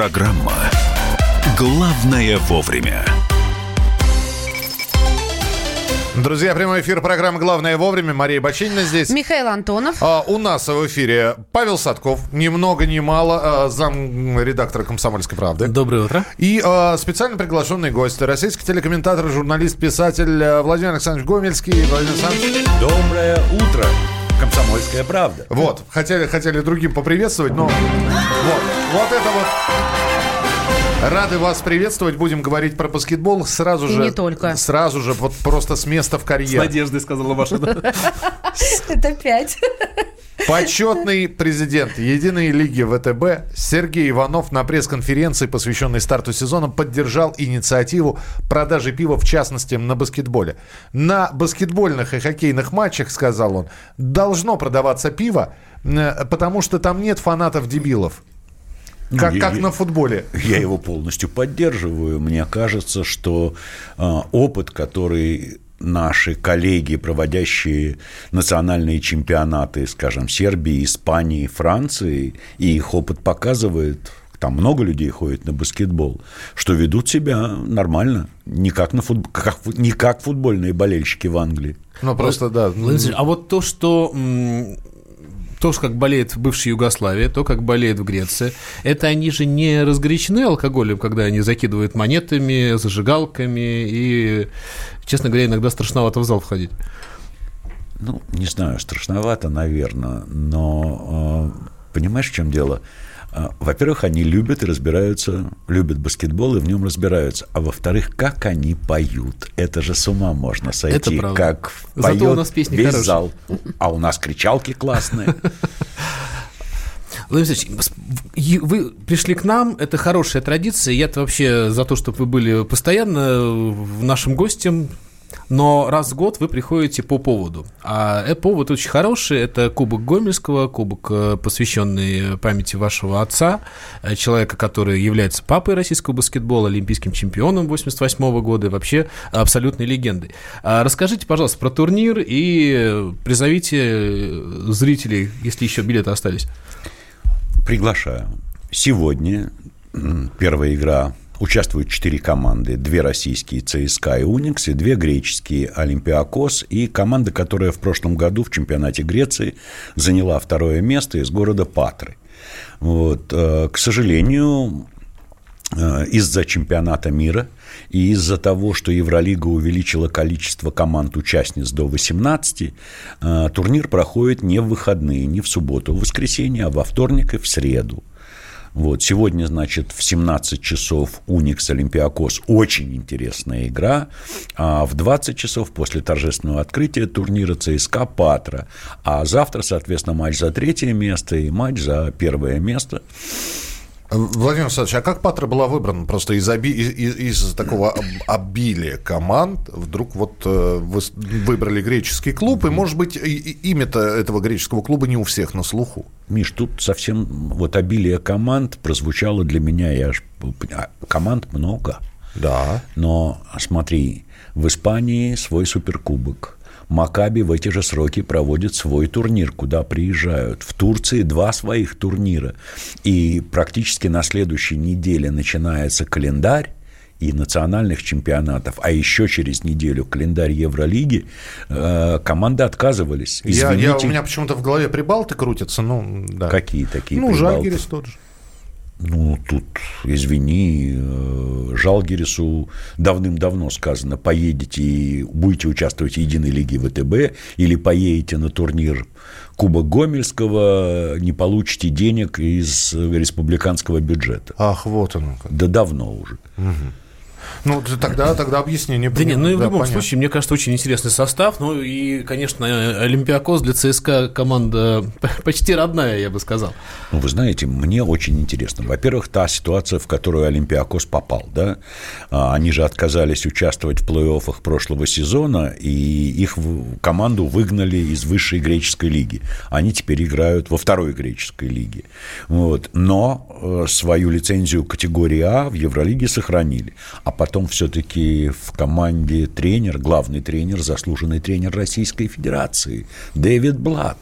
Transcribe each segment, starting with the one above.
Программа «Главное вовремя». Друзья, прямой эфир программы «Главное вовремя». Мария Бочинина здесь. Михаил Антонов. А, у нас в эфире Павел Садков, ни много ни мало, а, зам редактора «Комсомольской правды». Доброе утро. И а, специально приглашенный гость, российский телекомментатор, журналист, писатель а, Владимир Александрович Гомельский. Владимир Александрович. Доброе утро. Комсомольская правда. Вот, хотели, хотели другим поприветствовать, но вот, вот это вот Рады вас приветствовать. Будем говорить про баскетбол сразу И же. не только. Сразу же, вот просто с места в С карьер. надеждой сказала ваша. Это пять. Почетный президент Единой лиги ВТБ Сергей Иванов на пресс-конференции, посвященной старту сезона, поддержал инициативу продажи пива, в частности, на баскетболе. На баскетбольных и хоккейных матчах, сказал он, должно продаваться пиво, э, потому что там нет фанатов-дебилов. Как, я- как я- на футболе. Я его полностью поддерживаю. Мне кажется, что а, опыт, который наши коллеги, проводящие национальные чемпионаты, скажем, Сербии, Испании, Франции, и их опыт показывает, там много людей ходит на баскетбол, что ведут себя нормально, не как, на футб- как не как футбольные болельщики в Англии. Ну, просто, да. Владимир Алексеевич, А вот то, что то, как болеет в бывшей Югославии, то, как болеет в Греции, это они же не разгорячены алкоголем, когда они закидывают монетами, зажигалками, и, честно говоря, иногда страшновато в зал входить. Ну, не знаю, страшновато, наверное, но э, понимаешь, в чем дело? Во-первых, они любят и разбираются, любят баскетбол и в нем разбираются. А во-вторых, как они поют. Это же с ума можно сойти. правда. Как Зато поет у нас песни весь хорошие. зал. А у нас кричалки классные. Владимир Алексеевич, вы пришли к нам, это хорошая традиция. Я-то вообще за то, чтобы вы были постоянно в нашим гостем. Но раз в год вы приходите по поводу. А э, повод очень хороший. Это Кубок Гомельского, кубок, э, посвященный памяти вашего отца, э, человека, который является папой российского баскетбола, олимпийским чемпионом 88 года и вообще абсолютной легендой. А Расскажите, пожалуйста, про турнир и э, призовите э, зрителей, если еще билеты остались. Приглашаю. Сегодня первая игра участвуют четыре команды. Две российские ЦСКА и Уникс, и две греческие Олимпиакос, и команда, которая в прошлом году в чемпионате Греции заняла второе место из города Патры. Вот. э, К сожалению, э, из-за чемпионата мира и из-за того, что Евролига увеличила количество команд-участниц до 18, э, турнир проходит не в выходные, не в субботу, а в воскресенье, а во вторник и в среду. Вот, сегодня, значит, в 17 часов Уникс Олимпиакос очень интересная игра, а в 20 часов после торжественного открытия турнира ЦСКА Патра, а завтра, соответственно, матч за третье место и матч за первое место. Владимир Александрович, а как Патра была выбрана? Просто из, оби- из, из- такого об- обилия команд вдруг вот э, вы выбрали греческий клуб, и, может быть, имя-то этого греческого клуба не у всех на слуху. Миш, тут совсем вот обилие команд прозвучало для меня, я аж команд много. Да. Но смотри, в Испании свой суперкубок. Макаби в эти же сроки проводит свой турнир, куда приезжают. В Турции два своих турнира. И практически на следующей неделе начинается календарь и национальных чемпионатов, а еще через неделю календарь Евролиги, э, команды отказывались. Я, Извините, я- у меня почему-то в голове прибалты крутятся, ну, да. какие такие Ну, Прибалты? Жальгерис тот же. Ну, тут, извини, э, Жалгерису давным-давно сказано, поедете и будете участвовать в единой лиге ВТБ или поедете на турнир Кубок Гомельского, не получите денег из республиканского бюджета. Ах, вот оно как. Да давно уже. Ну, тогда, тогда объяснение. Да нет, ну и в да, любом понятно. случае, мне кажется, очень интересный состав. Ну и, конечно, Олимпиакос для ЦСКА команда почти родная, я бы сказал. Ну, вы знаете, мне очень интересно. Во-первых, та ситуация, в которую Олимпиакос попал, да, А, они же отказались участвовать в плей-оффах прошлого сезона, и их команду выгнали из высшей греческой лиги. Они теперь играют во второй греческой лиге. Вот. Но э, свою лицензию категории А в Евролиге сохранили. А потом все-таки в команде тренер, главный тренер, заслуженный тренер Российской Федерации Дэвид Блат.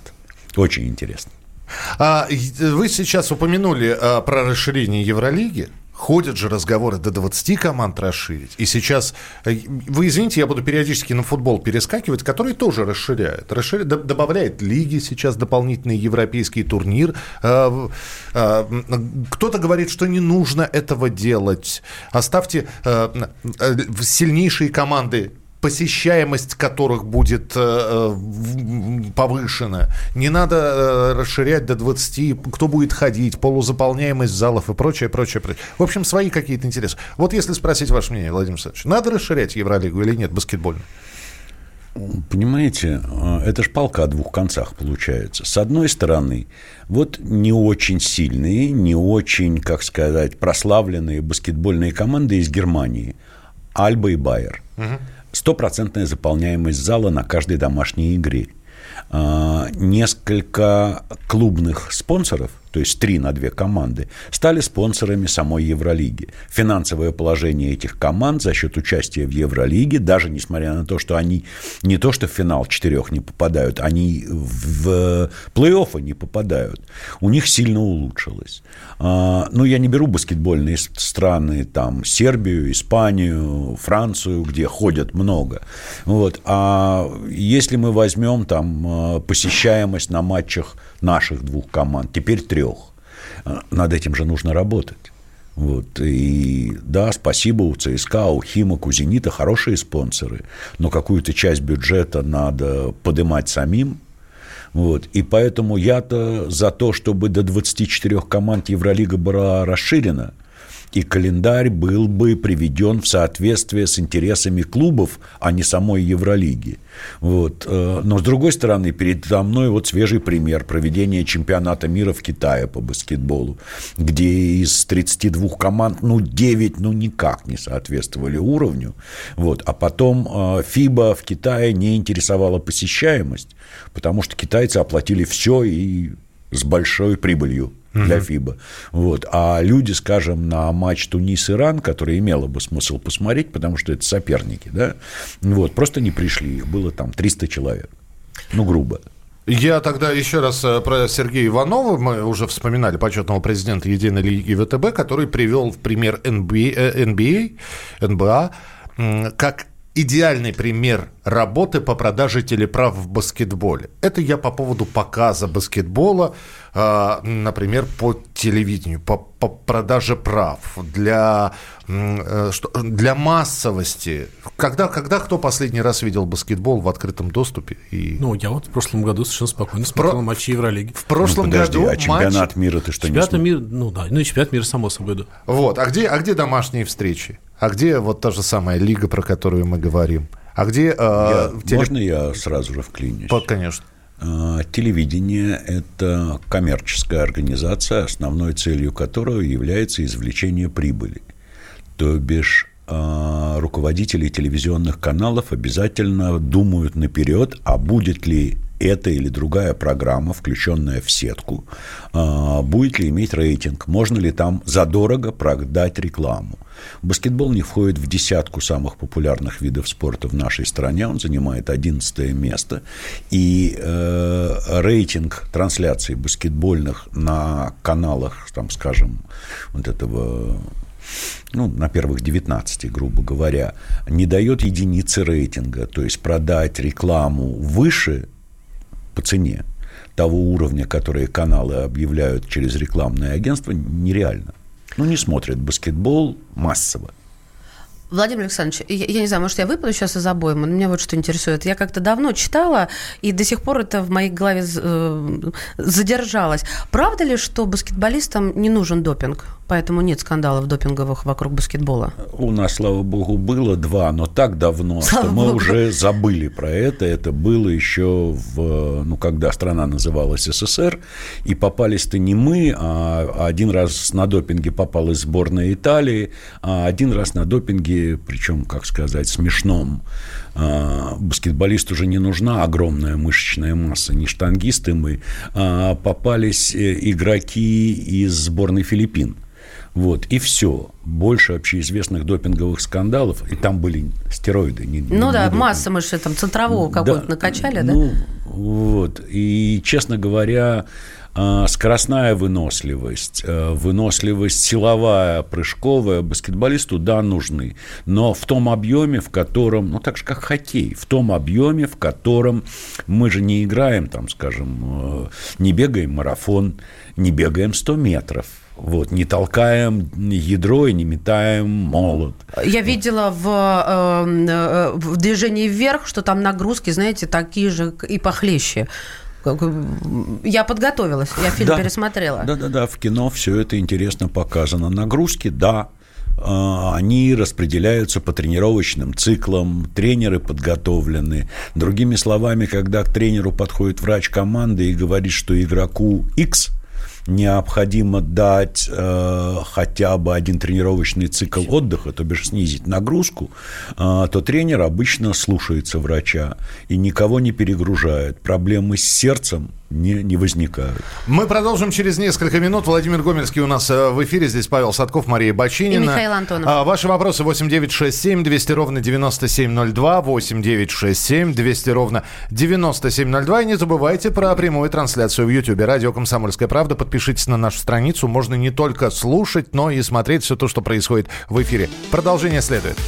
Очень интересно. А, вы сейчас упомянули а, про расширение Евролиги. Ходят же разговоры до 20 команд расширить. И сейчас, э, вы извините, я буду периодически на футбол перескакивать, который тоже расширяет. Расширя- д- добавляет лиги сейчас, дополнительный европейский турнир. А, м, Кто-то говорит, что не нужно этого делать. Оставьте э, э, сильнейшие команды посещаемость которых будет э, э, повышена. Не надо э, расширять до 20, кто будет ходить, полузаполняемость залов и прочее, прочее, прочее. В общем, свои какие-то интересы. Вот если спросить ваше мнение, Владимир Александрович, надо расширять Евролигу или нет баскетбольную? Понимаете, э, это ж палка о двух концах получается. С одной стороны, вот не очень сильные, не очень, как сказать, прославленные баскетбольные команды из Германии. Альба и Байер. Стопроцентная заполняемость зала на каждой домашней игре. А, Несколько клубных спонсоров, то есть три на две команды, стали спонсорами самой Евролиги. Финансовое положение этих команд за счет участия в Евролиге, даже несмотря на то, что они не то что в финал четырех не попадают, они в плей-оффы не попадают, у них сильно улучшилось. А, Ну, я не беру баскетбольные страны, там, Сербию, Испанию, Францию, где ходят много. Вот. А если мы возьмем там э, посещаемость на матчах наших двух команд, теперь трех, э, над этим же нужно работать. Вот. И да, спасибо у ЦСКА, у Химок, у Зенита хорошие спонсоры, но какую-то часть бюджета надо поднимать самим. Вот. И поэтому я-то за то, чтобы до 24 команд Евролига была расширена, и календарь был бы приведен в соответствие с интересами клубов, а не самой Евролиги. Вот. э, Но, с другой стороны, передо мной вот свежий пример проведения чемпионата мира в Китае по баскетболу, где из 32 команд, ну, 9, ну, никак не соответствовали уровню. Вот. А потом э, ФИБА в Китае не интересовала посещаемость, потому что китайцы оплатили все и с большой прибылью для ФИБА. Вот. А люди, скажем, на матч Тунис-Иран, который имело бы смысл посмотреть, потому что это соперники, да, вот, просто не пришли. Их было там 300 человек. Ну, грубо. Я тогда еще раз э, про Сергея Иванова, мы уже вспоминали почетного президента Единой лиги ВТБ, который привел в пример NBA, NBA НБА, как идеальный пример работы по продаже телеправ в баскетболе. Это я по поводу показа баскетбола, например, по телевидению, по, по продаже прав, для, э, для массовости. Когда, когда кто последний раз видел баскетбол в открытом доступе? И... Ну, я вот в прошлом году совершенно спокойно смотрел матчи Евролиги. В прошлом Ну, подожди, году а чемпионат матч- мира ты что, не Чемпионат смотрел? мира, ну да, ну и чемпионат мира, само собой, да. Вот, а где, а где домашние встречи? А где вот та же самая лига, про которую мы говорим? А где... э, Я- теле- Можно я сразу же вклинюсь? По- Конечно. А, Телевидение – это коммерческая организация, основной целью которой является извлечение прибыли. То бишь а, руководители телевизионных каналов обязательно думают наперед, а будет ли эта или другая программа, включенная в сетку, а, будет ли иметь рейтинг, можно ли там задорого продать рекламу. Баскетбол не входит в десятку самых популярных видов спорта в нашей стране, он занимает 11 место, и э, рейтинг трансляций баскетбольных на каналах, там, скажем, вот этого ну, на первых 19, грубо говоря, не дает единицы рейтинга. То есть продать рекламу выше по цене того уровня, который каналы объявляют через рекламное агентство, нереально. Ну, не смотрят баскетбол массово. Владимир Александрович, я, я не знаю, может, я выпаду сейчас из обоймы, но меня вот что интересует. Я как-то давно читала, и до сих пор это в моей голове э, задержалось. Правда ли, что баскетболистам не нужен допинг, поэтому нет скандалов допинговых вокруг баскетбола? У нас, слава богу, было два, но так давно, Слава что мы богу. уже забыли про это. Это было еще в, ну, когда страна называлась СССР, и попались-то не мы, а один раз на допинге попала сборная Италии, а один раз на допинге, причем, как сказать, смешном, а, баскетболисту уже не нужна огромная мышечная масса, не штангисты мы, а попались э, игроки из сборной Филиппин. Вот, и все. Больше общеизвестных допинговых скандалов. И там были стероиды. Не, Ну не да, допинг. масса мы же там центрового какого-то Да, накачали, да? ну, вот. И, честно говоря, скоростная выносливость, э, выносливость силовая, прыжковая баскетболисту, да, нужны. Но в том объеме, в котором, ну, так же, как хоккей, в том объеме, в котором мы же не играем, там, скажем, э, не бегаем марафон, не бегаем 100 метров. Вот, не толкаем ядро и не метаем молот. Я видела в, э, в движении вверх, что там нагрузки, знаете, такие же и похлеще. Э, Я подготовилась, я фильм Да. пересмотрела. Да, да, да, в кино все это интересно показано. Нагрузки, да, а, они распределяются по тренировочным циклам, тренеры подготовлены. Другими словами, когда к тренеру подходит врач команды и говорит, что игроку X необходимо дать э, хотя бы один тренировочный цикл отдыха, то бишь снизить нагрузку, э, то тренер обычно слушается врача и никого не перегружает. Проблемы с сердцем не, не возникают. Мы продолжим через несколько минут. Владимир Гомельский у нас э, в эфире. Здесь Павел Садков, Мария Бочинина. И Михаил Антонов. А, Ваши вопросы 8967 200 ровно 9702, 8967 200 ровно 9702. И не забывайте про прямую трансляцию в YouTube. Радио «Комсомольская правда». Подпишитесь на нашу страницу. Можно не только слушать, но и смотреть все то, что происходит в эфире. Продолжение следует.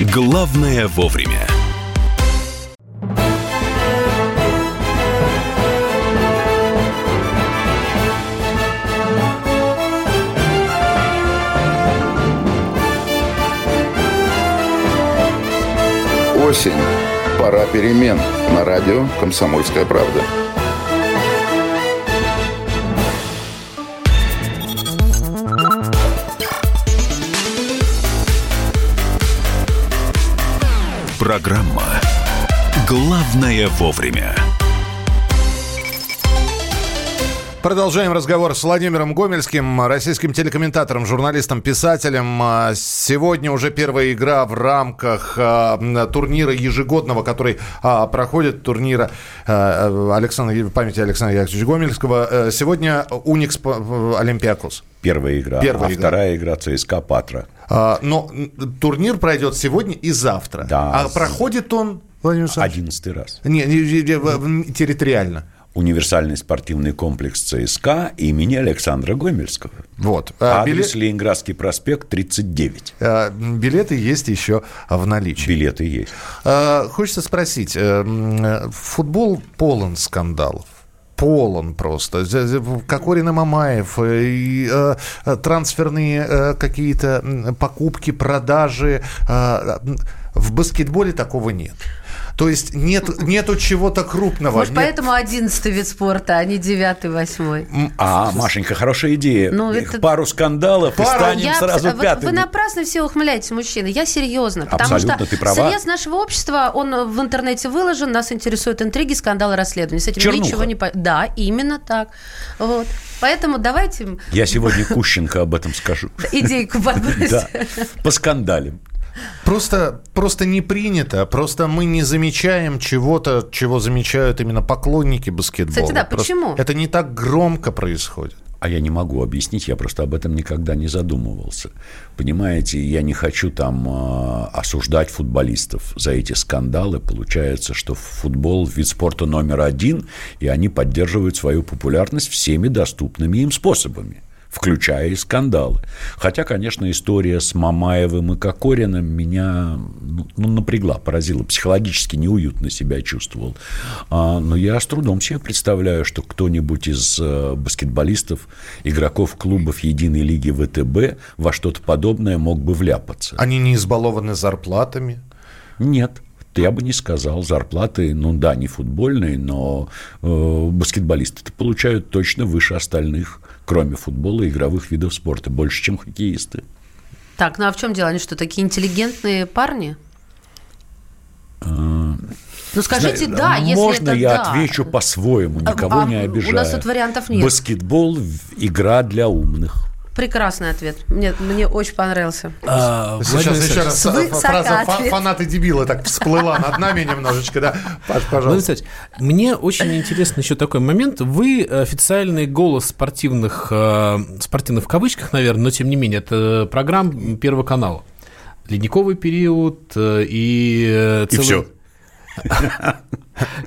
Главное вовремя. Осень. Пора перемен. На радио «Комсомольская правда». Программа «Главное вовремя». Продолжаем разговор с Владимиром Гомельским, российским телекомментатором, журналистом, писателем. А, Сегодня уже первая игра в рамках а, турнира ежегодного, который а, проходит, турнира Александра, памяти Александра Яковлевича Гомельского. Э, Сегодня Уникс по- Олимпиакос. Первая игра, Первая а игра. вторая игра ЦСКА Патра. Но турнир пройдет сегодня и завтра. Да. А проходит он, Владимир Александрович? Одиннадцатый раз. Не, не, не, территориально. Универсальный спортивный комплекс ЦСКА имени Александра Гомельского. Вот. А, Адрес биле- Ленинградский проспект, 39. а, Билеты есть еще в наличии. Билеты есть. А, Хочется спросить, э, футбол полон скандалов. Полон просто. Кокорин и Мамаев, э, и, э, трансферные э, какие-то покупки, продажи. э, В баскетболе такого нет. То есть нет, нету чего-то крупного. Может, Нет- поэтому одиннадцатый вид спорта, а не девятый, восьмой. А, Машенька, хорошая идея. Ну, это- Пару скандалов и Пару. станем Я сразу абс- пятыми. Вы напрасно все ухмыляетесь, мужчины. Я серьезно. Потому Абсолютно, что ты права. срез нашего общества, он в интернете выложен, нас интересуют интриги, скандалы, расследования. С этим Чернуха. ничего не... Да, именно так. Вот. Поэтому давайте Я сегодня Кущенко об этом скажу. идейку подбросим. Да, по скандалям. Просто, просто не принято. Просто мы не замечаем чего-то, чего замечают именно поклонники баскетбола. Кстати, да, Просто почему? Это не так громко происходит. А я не могу объяснить, я просто об этом никогда не задумывался. Понимаете, я не хочу там э, осуждать футболистов за эти скандалы. Получается, что футбол вид спорта номер один, и они поддерживают свою популярность всеми доступными им способами включая и скандалы. Хотя, конечно, история с Мамаевым и Кокориным меня ну, ну, напрягла, поразила. Психологически неуютно себя чувствовал. А, но я с трудом себе представляю, что кто-нибудь из э, баскетболистов, игроков клубов Единой лиги ВТБ во что-то подобное мог бы вляпаться. Они не избалованы зарплатами. Нет. Я бы не сказал. Зарплаты, ну да, не футбольные, но э, баскетболисты получают точно выше остальных, кроме футбола и игровых видов спорта, больше, чем хоккеисты. Так, ну а в чем дело? Они что, такие интеллигентные парни? Ну скажите, Зна- да, если Можно это я да. отвечу по-своему, никого А, не у обижая? нас тут вариантов нет. Баскетбол – игра для умных. Прекрасный ответ. Мне, мне очень понравился. А, Сейчас еще раз ф- фраза ответ. «фа- фанаты дебилы так всплыла над нами немножечко, да? Паш, пожалуйста. Мне очень интересно еще такой момент. Вы официальный голос спортивных, э, спортивных в кавычках, наверное, но тем не менее, это программ Первого канала. Ледниковый период э, и... э, И целый- всё.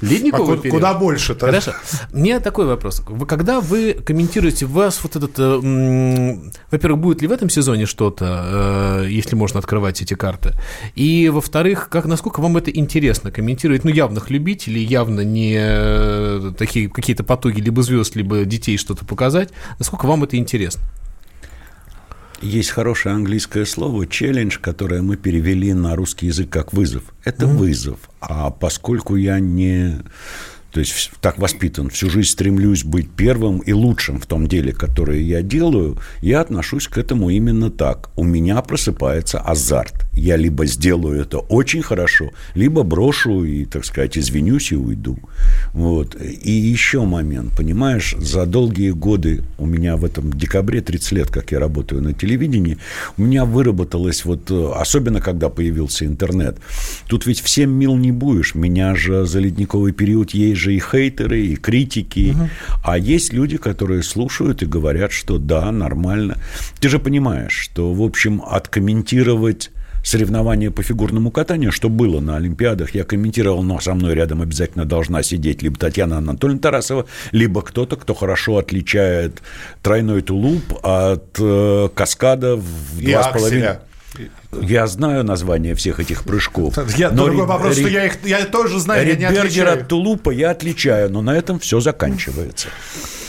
Ледниковый период. куда больше-то? Хорошо. Мне такой вопрос. Когда вы комментируете, у вас вот этот... э, во-первых, будет ли в этом сезоне что-то, э, если можно открывать эти карты? И, во-вторых, как, насколько вам это интересно комментировать? Ну, явных любителей, явно не э, такие какие-то потуги либо звезд, либо детей что-то показать. Насколько вам это интересно? Есть хорошее английское слово «челлендж», которое мы перевели на русский язык как «вызов». Это вызов. А поскольку я не... То есть так воспитан, всю жизнь стремлюсь быть первым и лучшим в том деле, которое я делаю, я отношусь к этому именно так. У меня просыпается азарт. Я либо сделаю это очень хорошо, либо брошу и, так сказать, извинюсь и уйду. Вот. И еще момент, понимаешь, за долгие годы, у меня в этом декабре 30 лет, как я работаю на телевидении, у меня выработалось вот, э, особенно когда появился интернет, тут ведь всем мил не будешь, меня же за ледниковый период есть же и хейтеры, и критики, а есть люди, которые слушают и говорят, что да, нормально. Ты же понимаешь, что, в общем, откомментировать соревнования по фигурному катанию, что было на Олимпиадах, я комментировал, но со мной рядом обязательно должна сидеть либо Татьяна Анатольевна Тарасова, либо кто-то, кто хорошо отличает тройной тулуп от э, каскада в И два с половиной. Я знаю название всех этих прыжков. Я но другой вопрос, что ре- я их я тоже знаю, я не отличаю. от тулупа я отличаю, но на этом все заканчивается.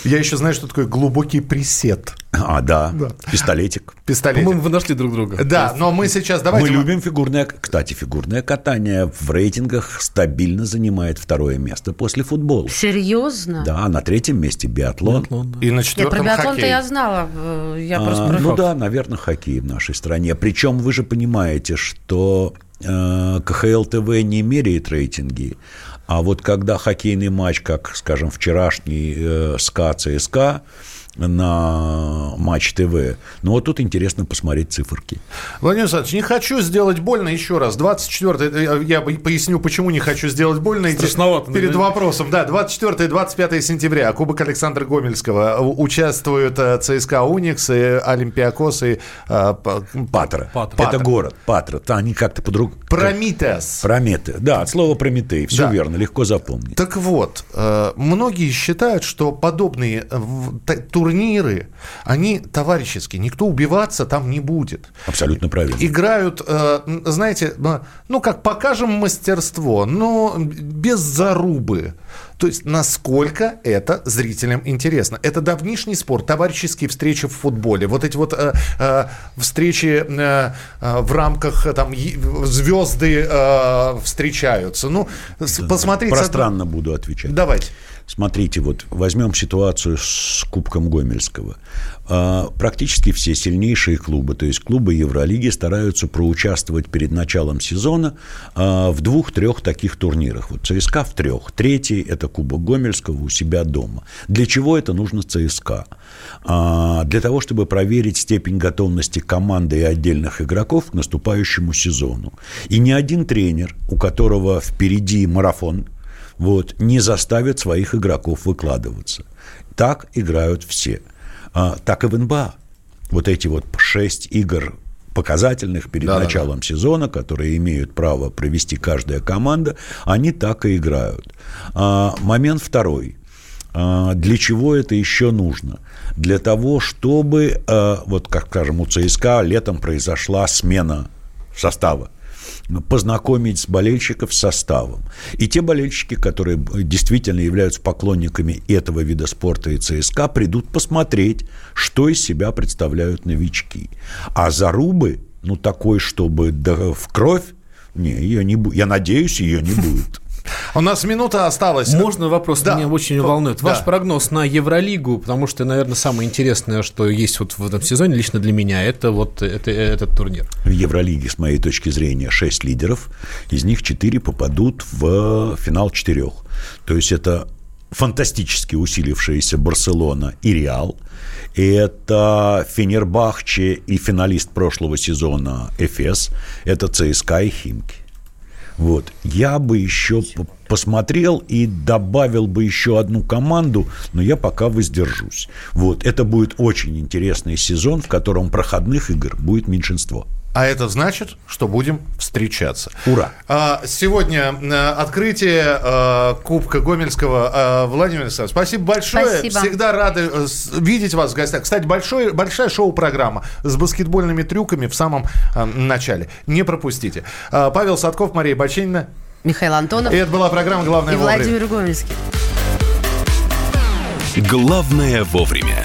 Я еще знаю, что такое глубокий присед. А, да, пистолетик. Пистолет. По-моему, вы нашли друг друга. Да, но мы сейчас давайте... Мы любим фигурное... Кстати, фигурное катание в рейтингах стабильно занимает второе место после футбола. Серьезно? Да, на третьем месте биатлон. И на Нет, четвертом про биатлон-то хоккей. я знала. э, Я А, просто... ну да, наверное, хоккей в нашей стране. Причем вы же понимаете, что э, КХЛ ТВ не меряет рейтинги, а вот когда хоккейный матч, как, скажем, вчерашний э, СКА ЦСКА на Матч ТВ, ну вот тут интересно посмотреть циферки. Владимир Александрович, не хочу сделать больно еще раз. 24 я поясню, почему не хочу сделать больно. Страшновато, Перед да? вопросом, да, 24 и 25 сентября. Кубок Александра Гомельского. Участвуют э, ЦСКА Уникс, и Олимпиакос и э, П- Патра. Патра. Это город. Патра. Да, они как-то по-другому. Прометеас. Прометы. Да, от слова Прометей. Все Да. верно, легко запомнить. Так вот, э, многие считают, что подобные э, в- т- турниры, они товарищеские. Никто убиваться там не будет. Абсолютно правильно. Играют, э, знаете, ну как покажем мастерство, но без зарубы. То есть насколько это зрителям интересно. Это давнишний спор, товарищеские встречи в футболе. Вот эти вот э, э, встречи э, э, в рамках э, там звезды э, встречаются. Ну, посмотрите. Пространно буду отвечать. Давайте. Смотрите, вот возьмем ситуацию с Кубком Гомельского. А, Практически все сильнейшие клубы, то есть клубы Евролиги, стараются проучаствовать перед началом сезона а, в двух-трех таких турнирах. Вот ЦСКА в трех. Третий – это Кубок Гомельского у себя дома. Для чего это нужно ЦСКА? А, Для того, чтобы проверить степень готовности команды и отдельных игроков к наступающему сезону. И ни один тренер, у которого впереди марафон, вот, не заставят своих игроков выкладываться. Так играют все. А, так и в НБА. Вот эти вот шесть игр показательных перед Да-да-да. началом сезона, которые имеют право провести каждая команда, они так и играют. А, момент второй. А, Для чего это еще нужно? Для того, чтобы, а, вот как скажем, у ЦСКА летом произошла смена состава познакомить с болельщиков составом. И те болельщики, которые действительно являются поклонниками этого вида спорта и ЦСКА, придут посмотреть, что из себя представляют новички. А зарубы, ну, такой, чтобы да, в кровь, не, ее не будет. Я надеюсь, ее не будет. У нас минута осталась. Можно вопрос? Да. Меня очень волнует. Да. Ваш прогноз на Евролигу, потому что, наверное, самое интересное, что есть вот в этом сезоне лично для меня, это вот это, этот турнир. В Евролиге, с моей точки зрения, 6 лидеров. Из них 4 попадут в финал четырех. То есть это фантастически усилившаяся Барселона и Реал. И это Фенербахче и финалист прошлого сезона Эфес. Это ЦСКА и Химки. Вот. Я бы еще посмотрел и добавил бы еще одну команду, но я пока воздержусь. Вот. Это будет очень интересный сезон, в котором проходных игр будет меньшинство. А это значит, что будем встречаться. Ура! А, Сегодня э, открытие э, Кубка Гомельского. Э, Владимир Александрович, спасибо большое. Спасибо. Всегда рады видеть вас в гостях. Кстати, большой, большая шоу-программа с баскетбольными трюками в самом начале. Не пропустите. А, Павел Садков, Мария Баченина. Михаил Антонов И это была программа «Главное и вовремя». Владимир Гомельский. Главное вовремя.